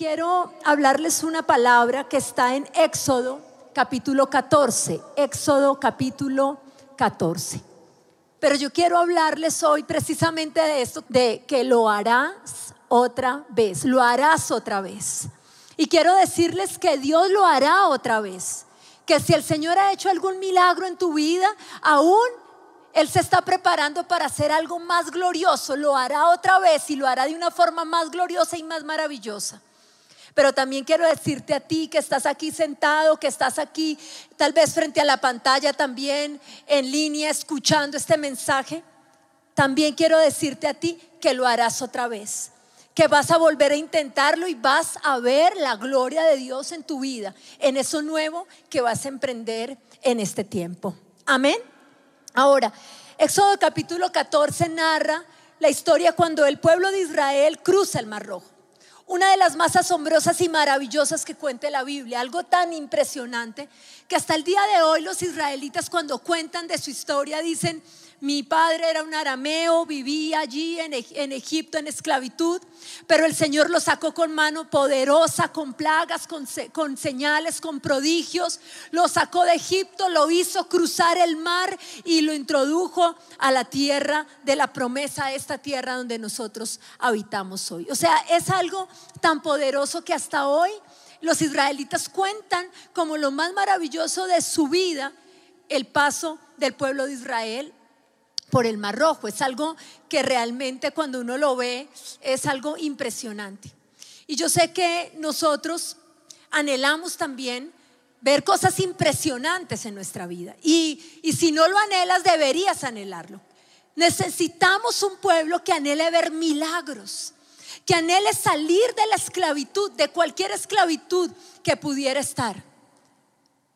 quiero hablarles una palabra que está en Éxodo capítulo 14, Éxodo capítulo 14. Pero yo quiero hablarles hoy precisamente de esto, de que lo harás otra vez, lo harás otra vez. Y quiero decirles que Dios lo hará otra vez. Que si el Señor ha hecho algún milagro en tu vida, aún Él se está preparando para hacer algo más glorioso. Lo hará otra vez y lo hará de una forma más gloriosa y más maravillosa. Pero también quiero decirte a ti que estás aquí sentado, que estás aquí tal vez frente a la pantalla también, en línea, escuchando este mensaje. También quiero decirte a ti que lo harás otra vez, que vas a volver a intentarlo y vas a ver la gloria de Dios en tu vida, en eso nuevo que vas a emprender en este tiempo. Amén. Ahora, Éxodo capítulo 14 narra la historia cuando el pueblo de Israel cruza el Mar Rojo una de las más asombrosas y maravillosas que cuente la Biblia, algo tan impresionante que hasta el día de hoy los israelitas cuando cuentan de su historia dicen, mi padre era un arameo, vivía allí en, Egipto en esclavitud, pero el Señor lo sacó con mano poderosa, con plagas, con, con señales, con prodigios. Lo sacó de Egipto, lo hizo cruzar el mar y lo introdujo a la tierra de la promesa, esta tierra donde nosotros habitamos hoy. O sea, es algo tan poderoso que hasta hoy los israelitas cuentan como lo más maravilloso de su vida el paso del pueblo de Israel por el Mar Rojo. Es algo que realmente cuando uno lo ve es algo impresionante. Y yo sé que nosotros anhelamos también ver cosas impresionantes en nuestra vida. Y, y si no lo anhelas, deberías anhelarlo. Necesitamos un pueblo que anhele ver milagros, que anhele salir de la esclavitud, de cualquier esclavitud que pudiera estar.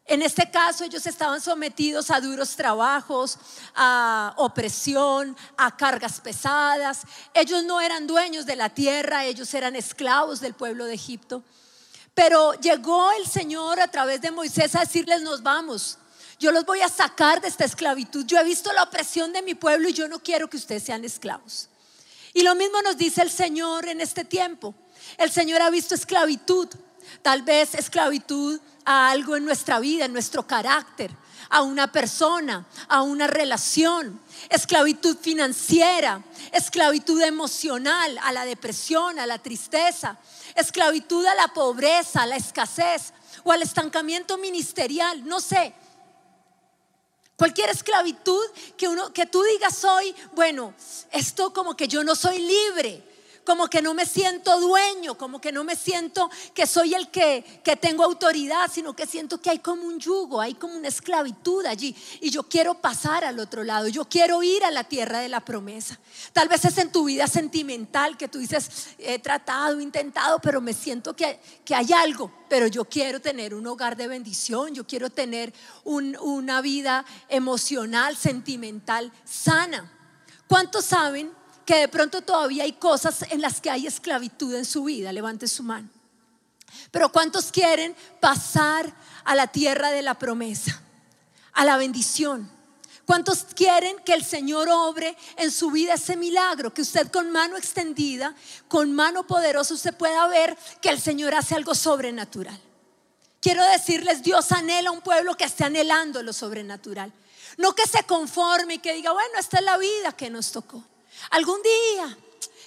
En este caso ellos estaban sometidos a duros trabajos, a opresión, a cargas pesadas. Ellos no eran dueños de la tierra, ellos eran esclavos del pueblo de Egipto. Pero llegó el Señor a través de Moisés a decirles, nos vamos. Yo los voy a sacar de esta esclavitud. Yo he visto la opresión de mi pueblo y yo no quiero que ustedes sean esclavos. Y lo mismo nos dice el Señor en este tiempo. El Señor ha visto esclavitud, tal vez esclavitud a algo en nuestra vida, en nuestro carácter, a una persona, a una relación, esclavitud financiera, esclavitud emocional, a la depresión, a la tristeza, esclavitud a la pobreza, a la escasez o al estancamiento ministerial, no sé. Cualquier esclavitud que uno que tú digas hoy, bueno, esto como que yo no soy libre como que no me siento dueño, como que no me siento que soy el que, que tengo autoridad, sino que siento que hay como un yugo, hay como una esclavitud allí. Y yo quiero pasar al otro lado, yo quiero ir a la tierra de la promesa. Tal vez es en tu vida sentimental que tú dices, he tratado, intentado, pero me siento que, que hay algo, pero yo quiero tener un hogar de bendición, yo quiero tener una vida emocional, sentimental sana. ¿Cuántos saben que de pronto todavía hay cosas en las que hay esclavitud en su vida. Levante su mano. Pero ¿cuántos quieren pasar a la tierra de la promesa, a la bendición? ¿Cuántos quieren que el Señor obre en su vida ese milagro? Que usted con mano extendida, con mano poderosa, usted pueda ver que el Señor hace algo sobrenatural. Quiero decirles, Dios anhela un pueblo que esté anhelando lo sobrenatural. No que se conforme y que diga, bueno, esta es la vida que nos tocó. Algún día,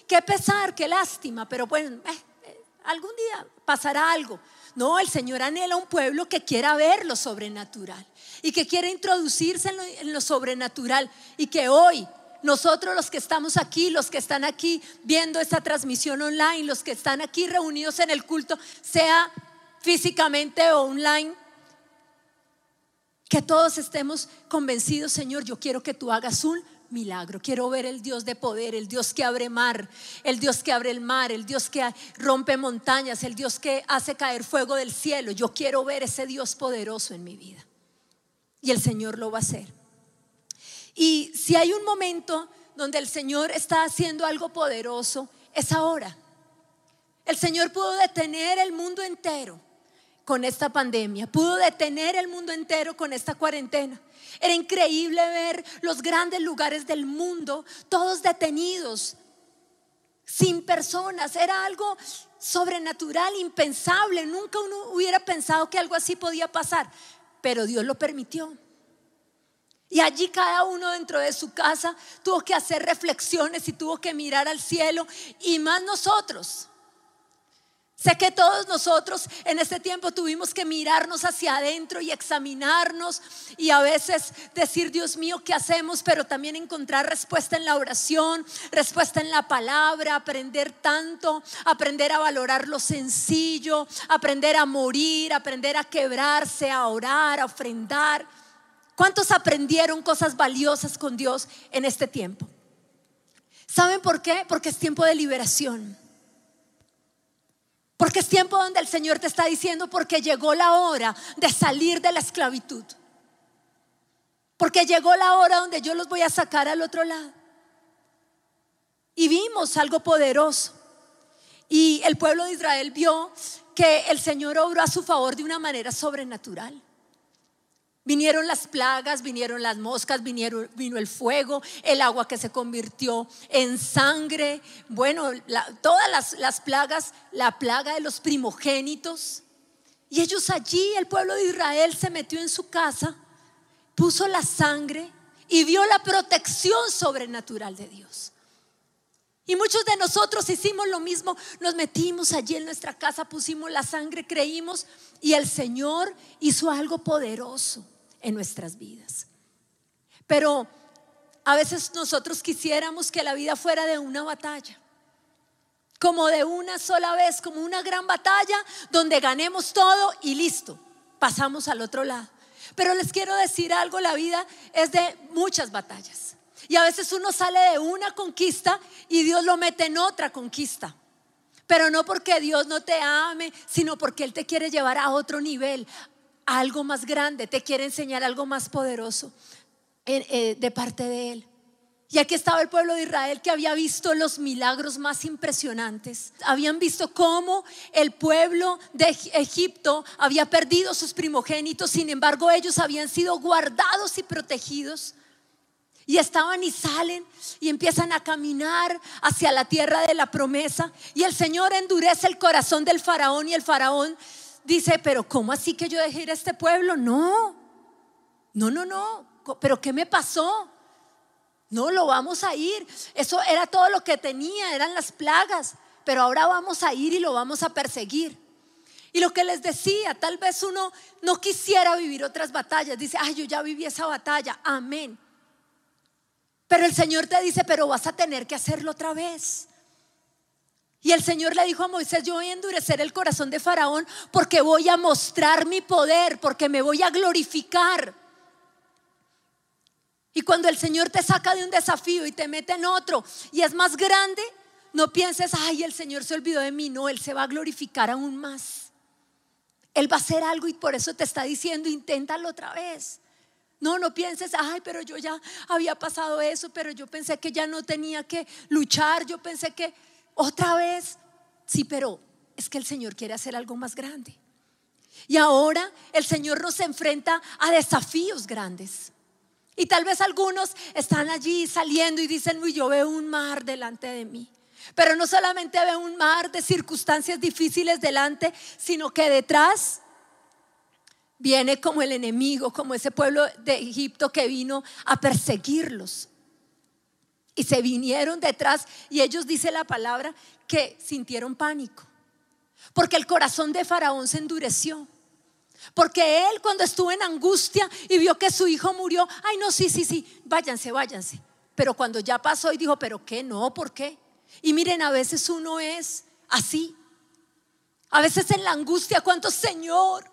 qué pesar, qué lástima, pero bueno, eh, eh, algún día pasará algo. No, el Señor anhela un pueblo que quiera ver lo sobrenatural y que quiera introducirse en lo, en lo sobrenatural y que hoy nosotros los que estamos aquí, los que están aquí viendo esta transmisión online, los que están aquí reunidos en el culto, sea físicamente o online, que todos estemos convencidos, Señor, yo quiero que tú hagas un milagro. Quiero ver el Dios de poder, el Dios que abre mar, el Dios que abre el mar, el Dios que rompe montañas, el Dios que hace caer fuego del cielo. Yo quiero ver ese Dios poderoso en mi vida. Y el Señor lo va a hacer. Y si hay un momento donde el Señor está haciendo algo poderoso, es ahora. El Señor pudo detener el mundo entero con esta pandemia, pudo detener el mundo entero con esta cuarentena. Era increíble ver los grandes lugares del mundo, todos detenidos. sin personas. Era algo sobrenatural, impensable. Nunca uno hubiera pensado que algo así podía pasar, pero Dios lo permitió. Y allí cada uno dentro de su casa tuvo que hacer reflexiones y tuvo que mirar al cielo y más nosotros. Sé que todos nosotros en este tiempo tuvimos que mirarnos hacia adentro y examinarnos y a veces decir, Dios mío, ¿qué hacemos? Pero también encontrar respuesta en la oración, respuesta en la palabra, aprender tanto, aprender a valorar lo sencillo, aprender a morir, aprender a quebrarse, a orar, a ofrendar. ¿Cuántos aprendieron cosas valiosas con Dios en este tiempo? ¿Saben por qué? Porque es tiempo de liberación. Porque es tiempo donde el Señor te está diciendo, porque llegó la hora de salir de la esclavitud. Porque llegó la hora donde yo los voy a sacar al otro lado. Y vimos algo poderoso. Y el pueblo de Israel vio que el Señor obró a su favor de una manera sobrenatural. Vinieron las plagas, vinieron las moscas, vinieron, vino el fuego, el agua que se convirtió en sangre. Bueno, todas las, las plagas, la plaga de los primogénitos. Y ellos allí, el pueblo de Israel se metió en su casa, puso la sangre y vio la protección sobrenatural de Dios. Y muchos de nosotros hicimos lo mismo, nos metimos allí en nuestra casa, pusimos la sangre, creímos y el Señor hizo algo poderoso en nuestras vidas. Pero a veces nosotros quisiéramos que la vida fuera de una batalla, como de una sola vez, como una gran batalla donde ganemos todo y listo, pasamos al otro lado. Pero les quiero decir algo, la vida es de muchas batallas. Y a veces uno sale de una conquista y Dios lo mete en otra conquista. Pero no porque Dios no te ame, sino porque Él te quiere llevar a otro nivel, algo más grande, te quiere enseñar algo más poderoso eh, de parte de Él. Y aquí estaba el pueblo de Israel que había visto los milagros más impresionantes. Habían visto cómo el pueblo de Egipto había perdido sus primogénitos, sin embargo ellos habían sido guardados y protegidos. Y estaban y salen y empiezan a caminar hacia la tierra de la promesa. Y el Señor endurece el corazón del faraón y el faraón dice, pero ¿cómo así que yo dejé ir a este pueblo? No, no, no, no, pero ¿qué me pasó? No, lo vamos a ir. Eso era todo lo que tenía, eran las plagas, pero ahora vamos a ir y lo vamos a perseguir. Y lo que les decía, tal vez uno no quisiera vivir otras batallas. Dice, ay, yo ya viví esa batalla, amén. Pero el Señor te dice, pero vas a tener que hacerlo otra vez. Y el Señor le dijo a Moisés, yo voy a endurecer el corazón de Faraón porque voy a mostrar mi poder, porque me voy a glorificar. Y cuando el Señor te saca de un desafío y te mete en otro y es más grande, no pienses, ay, el Señor se olvidó de mí. No, Él se va a glorificar aún más. Él va a hacer algo y por eso te está diciendo, inténtalo otra vez. No, no pienses, ay, pero yo ya había pasado eso, pero yo pensé que ya no tenía que luchar, yo pensé que otra vez, sí, pero es que el Señor quiere hacer algo más grande. Y ahora el Señor nos enfrenta a desafíos grandes. Y tal vez algunos están allí saliendo y dicen, uy, yo veo un mar delante de mí. Pero no solamente veo un mar de circunstancias difíciles delante, sino que detrás viene como el enemigo, como ese pueblo de Egipto que vino a perseguirlos. Y se vinieron detrás y ellos, dice la palabra, que sintieron pánico. Porque el corazón de Faraón se endureció. Porque él cuando estuvo en angustia y vio que su hijo murió, ay no, sí, sí, sí, váyanse, váyanse. Pero cuando ya pasó y dijo, pero ¿qué? No, ¿por qué? Y miren, a veces uno es así. A veces en la angustia, cuánto Señor,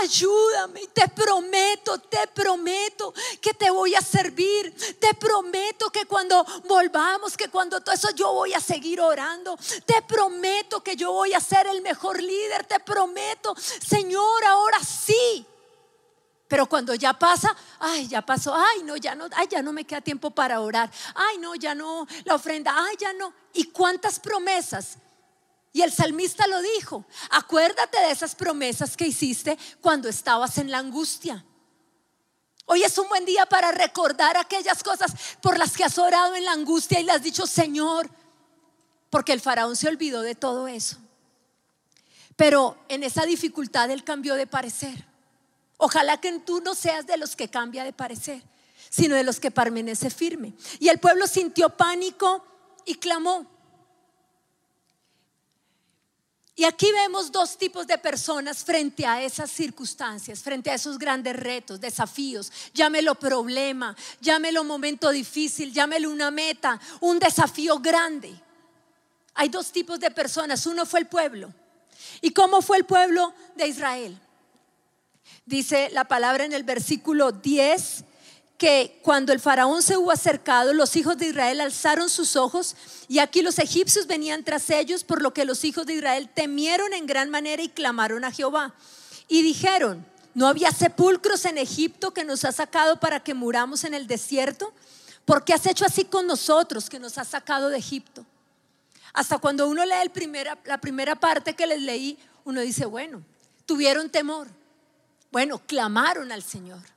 ayúdame, te prometo, te prometo que te voy a servir, te prometo que cuando volvamos, que cuando todo eso yo voy a seguir orando, te prometo que yo voy a ser el mejor líder, te prometo, Señor, ahora sí. Pero cuando ya pasa, ay, ya pasó, ay, no, ya no, ay, ya no me queda tiempo para orar, ay, no, ya no, la ofrenda, ay, ya no. ¿Y cuántas promesas y el salmista lo dijo, acuérdate de esas promesas que hiciste cuando estabas en la angustia. Hoy es un buen día para recordar aquellas cosas por las que has orado en la angustia y le has dicho, Señor, porque el faraón se olvidó de todo eso. Pero en esa dificultad él cambió de parecer. Ojalá que tú no seas de los que cambia de parecer, sino de los que permanece firme. Y el pueblo sintió pánico y clamó. Y aquí vemos dos tipos de personas frente a esas circunstancias, frente a esos grandes retos, desafíos. Llámelo problema, llámelo momento difícil, llámelo una meta, un desafío grande. Hay dos tipos de personas. Uno fue el pueblo. ¿Y cómo fue el pueblo de Israel? Dice la palabra en el versículo 10 que cuando el faraón se hubo acercado, los hijos de Israel alzaron sus ojos y aquí los egipcios venían tras ellos, por lo que los hijos de Israel temieron en gran manera y clamaron a Jehová. Y dijeron, ¿no había sepulcros en Egipto que nos ha sacado para que muramos en el desierto? ¿Por qué has hecho así con nosotros que nos has sacado de Egipto? Hasta cuando uno lee la primera parte que les leí, uno dice, bueno, tuvieron temor. Bueno, clamaron al Señor.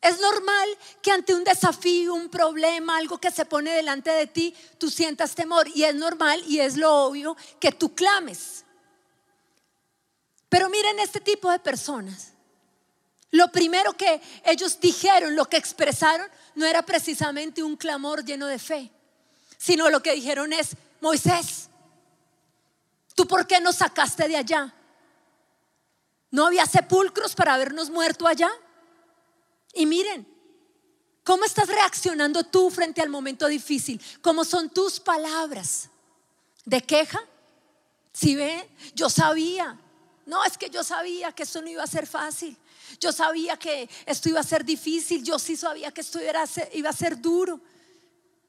Es normal que ante un desafío, un problema, algo que se pone delante de ti, tú sientas temor. Y es normal y es lo obvio que tú clames. Pero miren este tipo de personas. Lo primero que ellos dijeron, lo que expresaron, no era precisamente un clamor lleno de fe, sino lo que dijeron es, Moisés, ¿tú por qué nos sacaste de allá? ¿No había sepulcros para habernos muerto allá? Y miren, ¿cómo estás reaccionando tú frente al momento difícil? ¿Cómo son tus palabras? ¿De queja? Si ve, yo sabía. No, es que yo sabía que esto no iba a ser fácil. Yo sabía que esto iba a ser difícil. Yo sí sabía que esto iba a ser duro.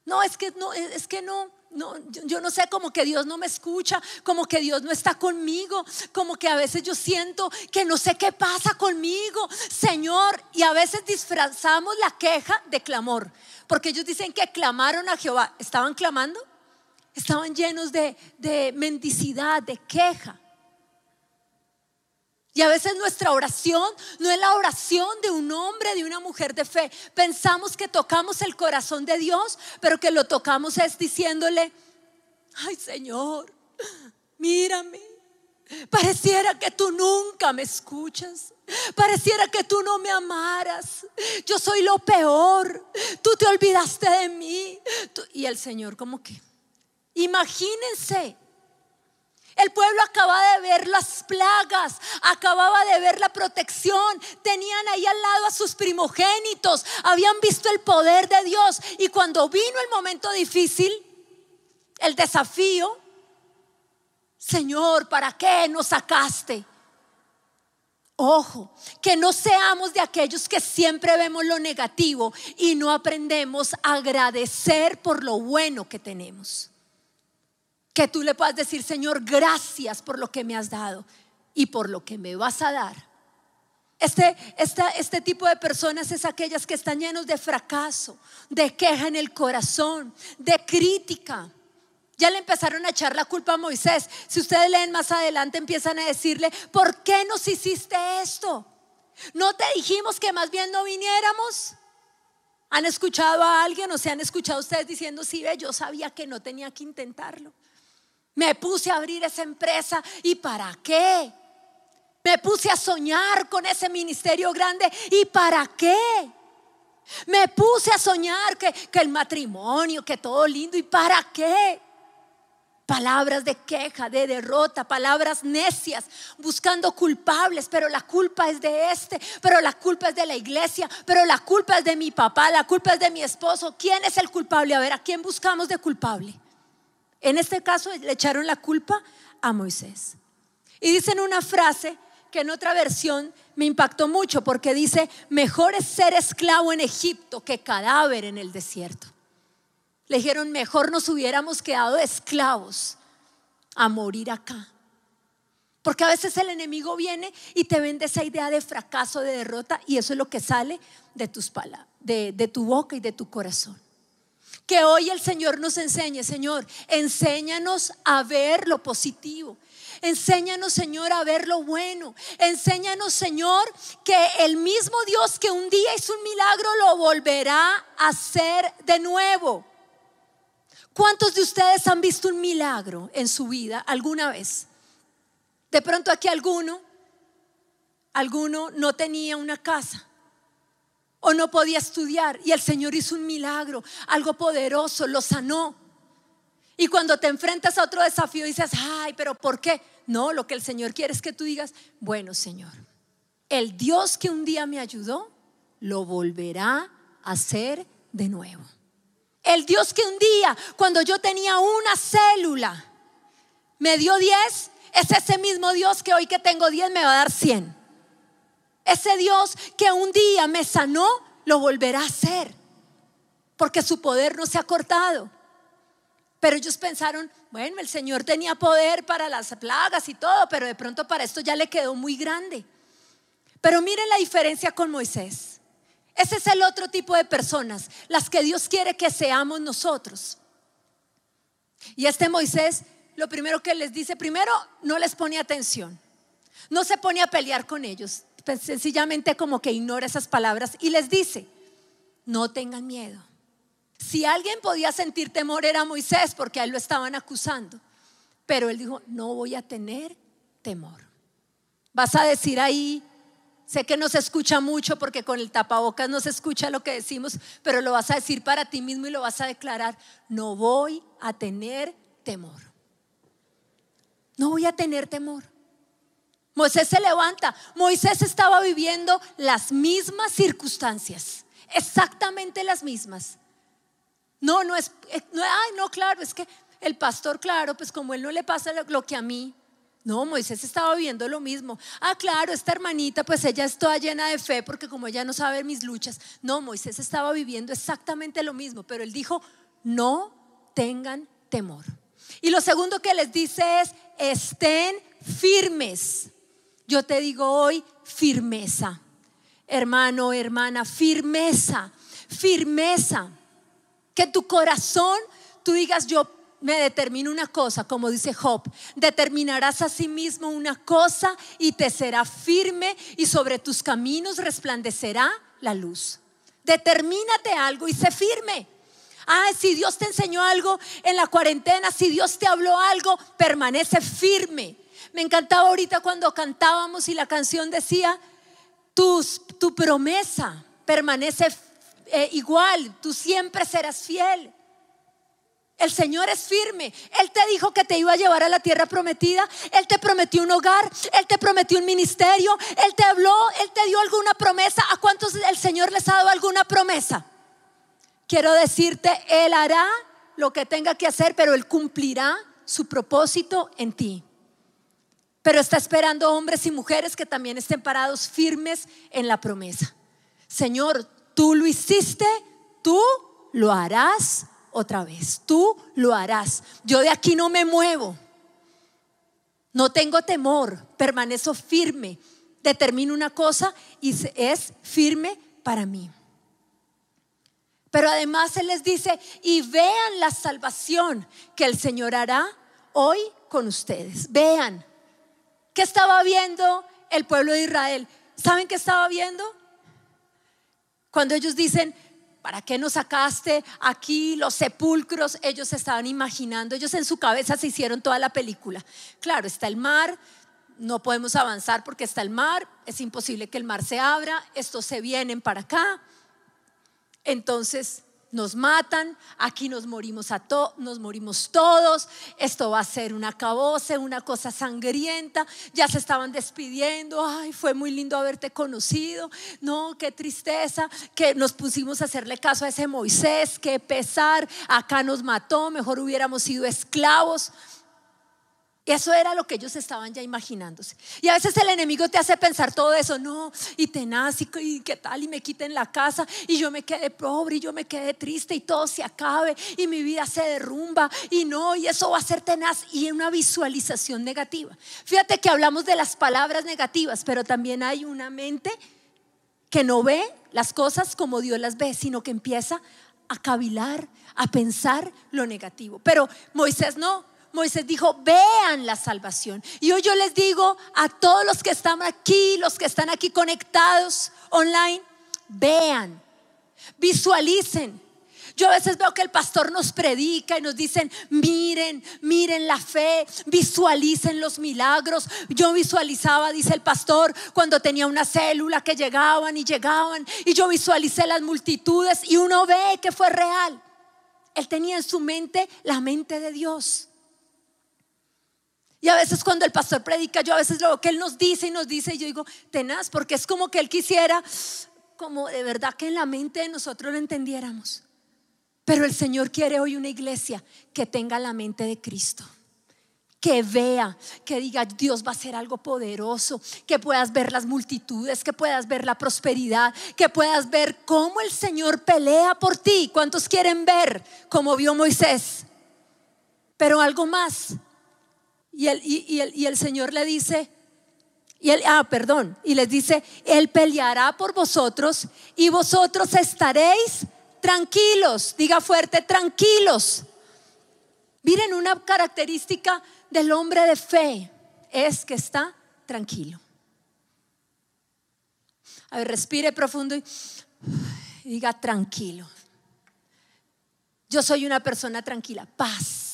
No, es que no, es que no no, yo no sé, como que Dios no me escucha, como que Dios no está conmigo, como que a veces yo siento que no sé qué pasa conmigo, Señor. Y a veces disfrazamos la queja de clamor, porque ellos dicen que clamaron a Jehová. ¿Estaban clamando? Estaban llenos de, de mendicidad, de queja. Y a veces nuestra oración no es la oración de un hombre, de una mujer de fe. Pensamos que tocamos el corazón de Dios, pero que lo tocamos es diciéndole, ay Señor, mírame. Pareciera que tú nunca me escuchas. Pareciera que tú no me amaras. Yo soy lo peor. Tú te olvidaste de mí. Y el Señor como que, imagínense el pueblo acababa de ver las plagas, acababa de ver la protección, tenían ahí al lado a sus primogénitos, habían visto el poder de Dios. Y cuando vino el momento difícil, el desafío, Señor, ¿para qué nos sacaste? Ojo, que no seamos de aquellos que siempre vemos lo negativo y no aprendemos a agradecer por lo bueno que tenemos que tú le puedas decir, Señor, gracias por lo que me has dado y por lo que me vas a dar. Este, este tipo de personas es aquellas que están llenos de fracaso, de queja en el corazón, de crítica. Ya le empezaron a echar la culpa a Moisés. Si ustedes leen más adelante, empiezan a decirle, ¿por qué nos hiciste esto? ¿No te dijimos que más bien no viniéramos? ¿Han escuchado a alguien o se han escuchado ustedes diciendo, sí, ve, yo sabía que no tenía que intentarlo? Me puse a abrir esa empresa y ¿para qué? Me puse a soñar con ese ministerio grande y ¿para qué? Me puse a soñar que, el matrimonio, que todo lindo y ¿para qué? Palabras de queja, de derrota, palabras necias, buscando culpables, pero la culpa es de este, pero la culpa es de la iglesia, pero la culpa es de mi papá, la culpa es de mi esposo. ¿Quién es el culpable? A ver, ¿a quién buscamos de culpable? En este caso le echaron la culpa a Moisés. Y dicen una frase que en otra versión me impactó mucho porque dice, mejor es ser esclavo en Egipto que cadáver en el desierto. Le dijeron, mejor nos hubiéramos quedado esclavos a morir acá. Porque a veces el enemigo viene y te vende esa idea de fracaso, de derrota, y eso es lo que sale de tus palabras, de, de tu boca y de tu corazón. Que hoy el Señor nos enseñe, Señor, enséñanos a ver lo positivo. Enséñanos, Señor, a ver lo bueno. Enséñanos, Señor, que el mismo Dios que un día hizo un milagro lo volverá a hacer de nuevo. ¿Cuántos de ustedes han visto un milagro en su vida alguna vez? De pronto aquí alguno, alguno no tenía una casa o no podía estudiar y el Señor hizo un milagro, algo poderoso, lo sanó. Y cuando te enfrentas a otro desafío dices, ay, pero ¿por qué? No, lo que el Señor quiere es que tú digas, bueno Señor, el Dios que un día me ayudó, lo volverá a hacer de nuevo. El Dios que un día, cuando yo tenía una célula, me dio 10, es ese mismo Dios que hoy que tengo 10 me va a dar 100. Ese Dios que un día me sanó, lo volverá a hacer, porque su poder no se ha cortado. Pero ellos pensaron, bueno, el Señor tenía poder para las plagas y todo, pero de pronto para esto ya le quedó muy grande. Pero miren la diferencia con Moisés. Ese es el otro tipo de personas, las que Dios quiere que seamos nosotros. Y este Moisés, lo primero que les dice, primero, no les pone atención, no se pone a pelear con ellos, sencillamente como que ignora esas palabras y les dice, no tengan miedo. Si alguien podía sentir temor era Moisés porque a él lo estaban acusando, pero él dijo, no voy a tener temor. Vas a decir ahí, sé que no se escucha mucho porque con el tapabocas no se escucha lo que decimos, pero lo vas a decir para ti mismo y lo vas a declarar, no voy a tener temor. No voy a tener temor. Moisés se levanta. Moisés estaba viviendo las mismas circunstancias, exactamente las mismas. No, no es, eh, no, ay, no, claro, es que el pastor, claro, pues como él no le pasa lo que a mí. No, Moisés estaba viviendo lo mismo. Ah, claro, esta hermanita, pues ella está llena de fe porque como ella no sabe mis luchas. No, Moisés estaba viviendo exactamente lo mismo, pero él dijo, no tengan temor. Y lo segundo que les dice es, estén firmes. Yo te digo hoy firmeza. Hermano, hermana, firmeza, firmeza. Que tu corazón, tú digas, yo me determino una cosa, como dice Job, determinarás a sí mismo una cosa y te será firme y sobre tus caminos resplandecerá la luz. Determínate algo y sé firme. Ah, si Dios te enseñó algo en la cuarentena, si Dios te habló algo, permanece firme. Me encantaba ahorita cuando cantábamos y la canción decía, tu, promesa permanece eh, igual, tú siempre serás fiel. El Señor es firme. Él te dijo que te iba a llevar a la tierra prometida. Él te prometió un hogar. Él te prometió un ministerio. Él te habló. Él te dio alguna promesa. ¿A cuántos el Señor les ha dado alguna promesa? Quiero decirte, Él hará lo que tenga que hacer, pero Él cumplirá su propósito en ti pero está esperando hombres y mujeres que también estén parados firmes en la promesa. Señor, tú lo hiciste, tú lo harás otra vez, tú lo harás. Yo de aquí no me muevo, no tengo temor, permanezco firme, determino una cosa y es firme para mí. Pero además Él les dice, y vean la salvación que el Señor hará hoy con ustedes. Vean, ¿Qué estaba viendo el pueblo de Israel? ¿Saben qué estaba viendo? Cuando ellos dicen, ¿para qué nos sacaste aquí los sepulcros? Ellos estaban imaginando, ellos en su cabeza se hicieron toda la película. Claro, está el mar, no podemos avanzar porque está el mar, es imposible que el mar se abra, estos se vienen para acá. Entonces, nos matan, aquí nos morimos, a nos morimos todos, esto va a ser una caboce, una cosa sangrienta, ya se estaban despidiendo, ay, fue muy lindo haberte conocido, no, qué tristeza, que nos pusimos a hacerle caso a ese Moisés, qué pesar, acá nos mató, mejor hubiéramos sido esclavos. Eso era lo que ellos estaban ya imaginándose. Y a veces el enemigo te hace pensar todo eso, no, y tenaz, y, y qué tal, y me quiten la casa, y yo me quede pobre, y yo me quede triste, y todo se acabe, y mi vida se derrumba, y no, y eso va a ser tenaz, y una visualización negativa. Fíjate que hablamos de las palabras negativas, pero también hay una mente que no ve las cosas como Dios las ve, sino que empieza a cavilar, a pensar lo negativo. Pero Moisés no, Moisés dijo, vean la salvación. Y hoy yo les digo a todos los que están aquí, los que están aquí conectados online, vean, visualicen. Yo a veces veo que el pastor nos predica y nos dicen, miren, miren la fe, visualicen los milagros. Yo visualizaba, dice el pastor, cuando tenía una célula que llegaban y llegaban y yo visualicé las multitudes y uno ve que fue real. Él tenía en su mente la mente de Dios. Y a veces cuando el pastor predica, yo a veces lo que él nos dice y nos dice, y yo digo, tenaz, porque es como que él quisiera, como de verdad que en la mente de nosotros lo entendiéramos. Pero el Señor quiere hoy una iglesia que tenga la mente de Cristo. Que vea, que diga, Dios va a hacer algo poderoso, que puedas ver las multitudes, que puedas ver la prosperidad, que puedas ver cómo el Señor pelea por ti. ¿Cuántos quieren ver como vio Moisés? Pero algo más, y el, y, el, Señor le dice, y él, ah, perdón, y les dice, Él peleará por vosotros y vosotros estaréis tranquilos. Diga fuerte, tranquilos. Miren, una característica del hombre de fe es que está tranquilo. A ver, respire profundo y diga tranquilo. Yo soy una persona tranquila, paz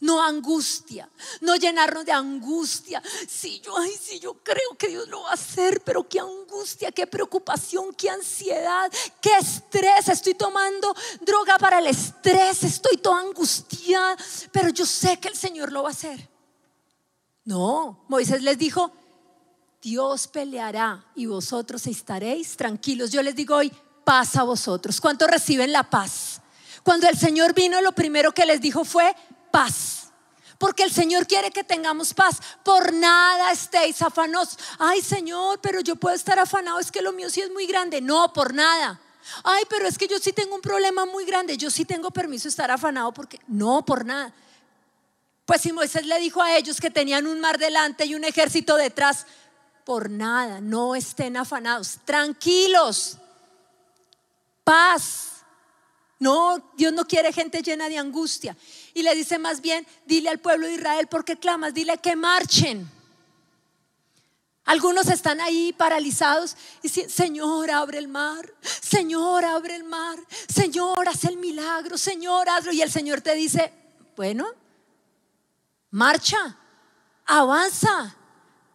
no angustia, no llenarnos de angustia. Si yo, ay, yo creo que Dios lo va a hacer, pero qué angustia, qué preocupación, qué ansiedad, qué estrés. Estoy tomando droga para el estrés, estoy toda angustiada, pero yo sé que el Señor lo va a hacer. No, Moisés les dijo, Dios peleará y vosotros estaréis tranquilos. Yo les digo hoy, paz a vosotros. ¿Cuántos reciben la paz? Cuando el Señor vino, lo primero que les dijo fue, paz. Porque el Señor quiere que tengamos paz. Por nada estéis afanosos. Ay, Señor, pero yo puedo estar afanado. Es que lo mío sí es muy grande. No, por nada. Ay, pero es que yo sí tengo un problema muy grande. Yo sí tengo permiso de estar afanado porque no, por nada. Pues si Moisés le dijo a ellos que tenían un mar delante y un ejército detrás, por nada, no estén afanados, tranquilos, paz. No, Dios no quiere gente llena de angustia. Y le dice más bien, dile al pueblo de Israel, ¿por qué clamas? Dile que marchen. Algunos están ahí paralizados y dicen, Señor, abre el mar, Señor, abre el mar, Señor, haz el milagro, Señor, hazlo. Y el Señor te dice, bueno, marcha, avanza,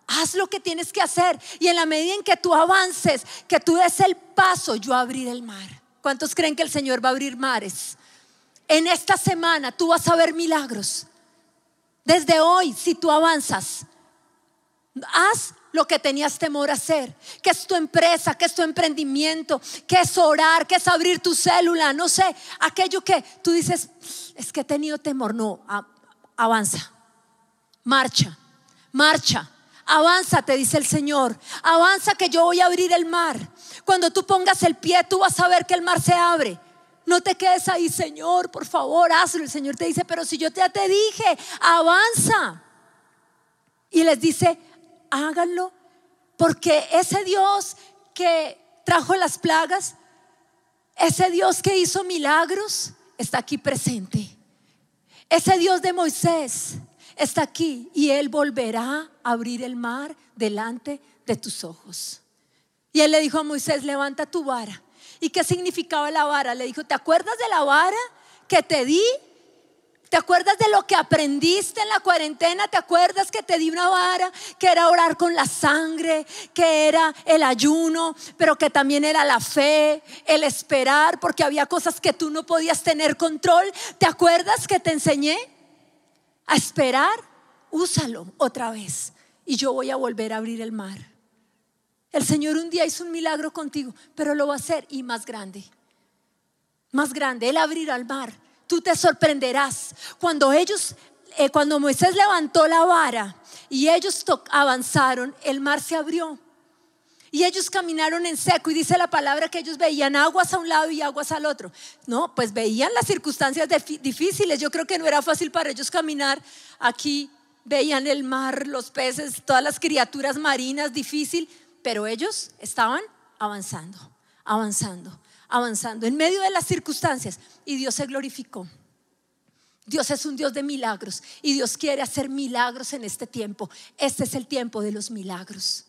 haz lo que tienes que hacer. Y en la medida en que tú avances, que tú des el paso, yo abriré el mar. ¿Cuántos creen que el Señor va a abrir mares? En esta semana tú vas a ver milagros. Desde hoy, si tú avanzas, haz lo que tenías temor a hacer, que es tu empresa, que es tu emprendimiento, que es orar, que es abrir tu célula, no sé, aquello que tú dices, es que he tenido temor, no, avanza, marcha, marcha. Avanza, te dice el Señor. Avanza que yo voy a abrir el mar. Cuando tú pongas el pie, tú vas a ver que el mar se abre. No te quedes ahí, Señor, por favor, hazlo. El Señor te dice, pero si yo ya te dije, avanza. Y les dice, háganlo, porque ese Dios que trajo las plagas, ese Dios que hizo milagros, está aquí presente. Ese Dios de Moisés está aquí y Él volverá a abrir el mar delante de tus ojos. Y Él le dijo a Moisés, levanta tu vara. ¿Y qué significaba la vara? Le dijo, ¿te acuerdas de la vara que te di? ¿Te acuerdas de lo que aprendiste en la cuarentena? ¿Te acuerdas que te di una vara que era orar con la sangre, que era el ayuno, pero que también era la fe, el esperar, porque había cosas que tú no podías tener control? ¿Te acuerdas que te enseñé? a esperar, úsalo otra vez y yo voy a volver a abrir el mar. El Señor un día hizo un milagro contigo, pero lo va a hacer y más grande. Más grande, Él abrirá el mar. Tú te sorprenderás. Cuando ellos, eh, cuando Moisés levantó la vara y ellos avanzaron, el mar se abrió. Y ellos caminaron en seco y dice la palabra que ellos veían aguas a un lado y aguas al otro. No, pues veían las circunstancias difíciles. Yo creo que no era fácil para ellos caminar aquí. Veían el mar, los peces, todas las criaturas marinas, difícil. Pero ellos estaban avanzando, avanzando, avanzando en medio de las circunstancias. Y Dios se glorificó. Dios es un Dios de milagros y Dios quiere hacer milagros en este tiempo. Este es el tiempo de los milagros.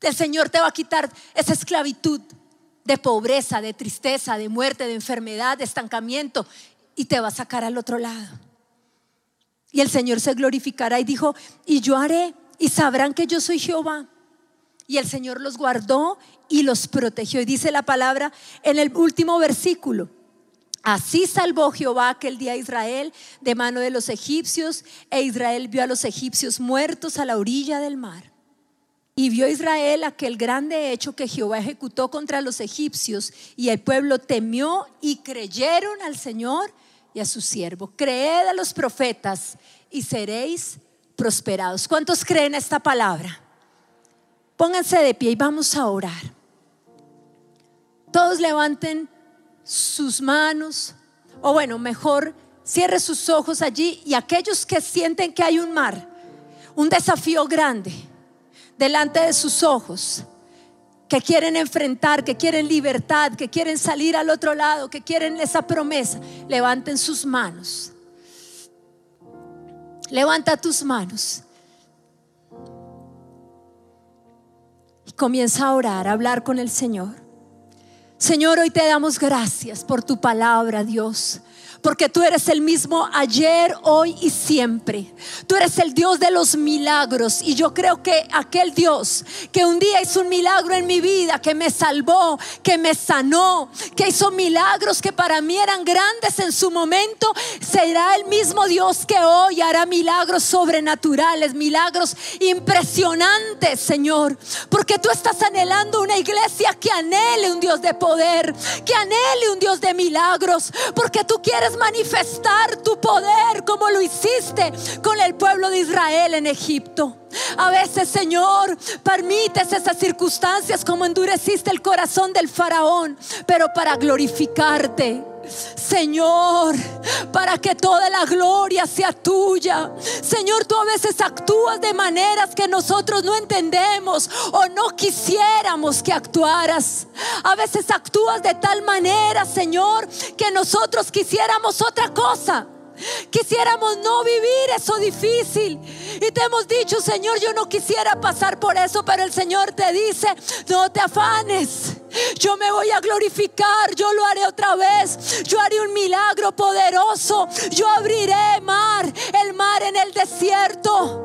El Señor te va a quitar esa esclavitud de pobreza, de tristeza, de muerte, de enfermedad, de estancamiento, y te va a sacar al otro lado. Y el Señor se glorificará y dijo, y yo haré, y sabrán que yo soy Jehová. Y el Señor los guardó y los protegió. Y dice la palabra en el último versículo. Así salvó Jehová aquel día a Israel de mano de los egipcios, e Israel vio a los egipcios muertos a la orilla del mar. Y vio Israel aquel grande hecho que Jehová ejecutó contra los egipcios, y el pueblo temió y creyeron al Señor y a su siervo. Creed a los profetas y seréis prosperados. ¿Cuántos creen esta palabra? Pónganse de pie y vamos a orar. Todos levanten sus manos, o bueno, mejor cierre sus ojos allí y aquellos que sienten que hay un mar, un desafío grande delante de sus ojos, que quieren enfrentar, que quieren libertad, que quieren salir al otro lado, que quieren esa promesa, levanten sus manos. Levanta tus manos. Y comienza a orar, a hablar con el Señor. Señor, hoy te damos gracias por tu palabra, Dios porque tú eres el mismo ayer, hoy y siempre. Tú eres el Dios de los milagros. Y yo creo que aquel Dios que un día hizo un milagro en mi vida, que me salvó, que me sanó, que hizo milagros que para mí eran grandes en su momento, será el mismo Dios que hoy hará milagros sobrenaturales, milagros impresionantes, Señor, porque tú estás anhelando una iglesia que anhele un Dios de poder, que anhele un Dios de milagros, porque tú quieres manifestar tu poder como lo hiciste con el pueblo de Israel en Egipto. A veces, Señor, permites esas circunstancias como endureciste el corazón del faraón, pero para glorificarte. Señor, para que toda la gloria sea tuya. Señor, tú a veces actúas de maneras que nosotros no entendemos o no quisiéramos que actuaras. A veces actúas de tal manera, Señor, que nosotros quisiéramos otra cosa. Quisiéramos no vivir eso difícil. Y te hemos dicho, Señor, yo no quisiera pasar por eso, pero el Señor te dice, no te afanes. Yo me voy a glorificar, yo lo haré otra vez. Yo haré un milagro poderoso. Yo abriré mar, el mar en el desierto.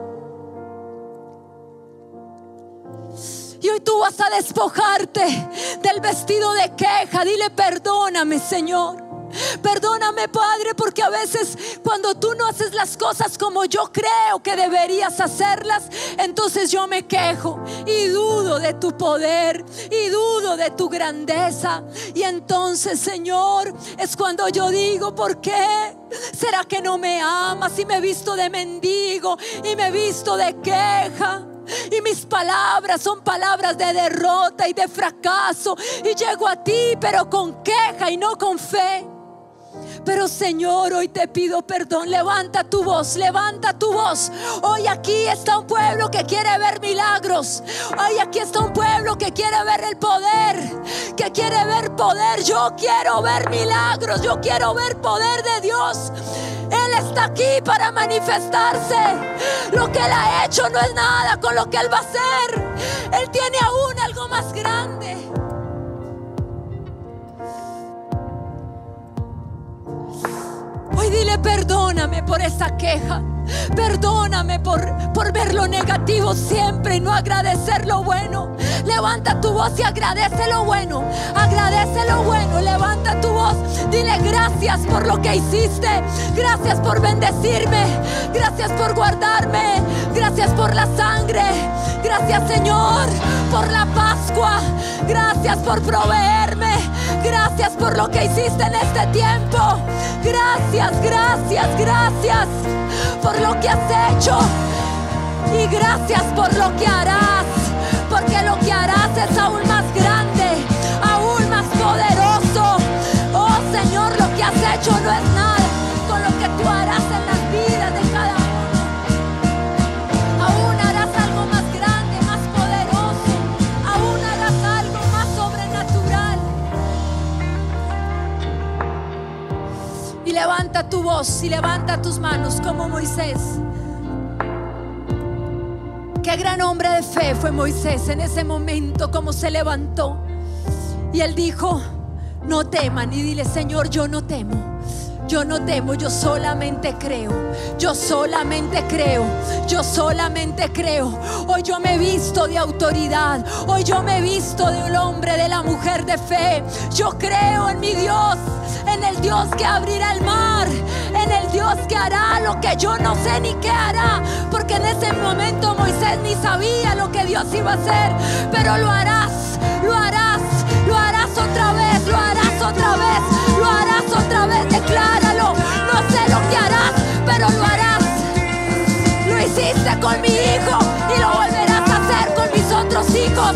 Y hoy tú vas a despojarte del vestido de queja. Dile, perdóname, Señor. Perdóname, Padre, porque a veces cuando tú no haces las cosas como yo creo que deberías hacerlas, entonces yo me quejo y dudo de tu poder y dudo de tu grandeza. Y entonces, Señor, es cuando yo digo, ¿por qué? ¿Será que no me amas y me he visto de mendigo y me he visto de queja? Y mis palabras son palabras de derrota y de fracaso. Y llego a ti, pero con queja y no con fe. Pero Señor, hoy te pido perdón. Levanta tu voz, levanta tu voz. Hoy aquí está un pueblo que quiere ver milagros. Hoy aquí está un pueblo que quiere ver el poder, que quiere ver poder. Yo quiero ver milagros, yo quiero ver poder de Dios. Él está aquí para manifestarse. Lo que Él ha hecho no es nada con lo que Él va a hacer. Él tiene aún algo más grande. Dile perdóname por esa queja. Perdóname por, por ver lo negativo siempre y no agradecer lo bueno. Levanta tu voz y agradece lo bueno. Agradece lo bueno. Levanta tu voz. Dile gracias por lo que hiciste. Gracias por bendecirme. Gracias por guardarme. Gracias por la sangre. Gracias Señor por la Pascua. Gracias por proveerme. Gracias por lo que hiciste en este tiempo. Gracias, gracias, gracias por lo que has hecho. Y gracias por lo que harás. Porque lo que harás es aún más grande, aún más poderoso. Oh Señor, lo que has hecho no es nada tu voz y levanta tus manos como Moisés. Qué gran hombre de fe fue Moisés en ese momento, como se levantó. Y él dijo, no teman. Y dile, Señor, yo no temo. Yo no temo, yo solamente creo. Yo solamente creo. Yo solamente creo. Hoy yo me he visto de autoridad. Hoy yo me he visto de un hombre, de la mujer de fe. Yo creo en mi Dios. En el Dios que abrirá el mar. En el Dios que hará lo que yo no sé ni qué hará. Porque en ese momento Moisés ni sabía lo que Dios iba a hacer. Pero lo harás. Lo harás. Lo harás otra vez. Lo harás otra vez otra vez, decláralo. No sé lo que harás, pero lo harás. Lo hiciste con mi hijo y lo volverás a hacer con mis otros hijos.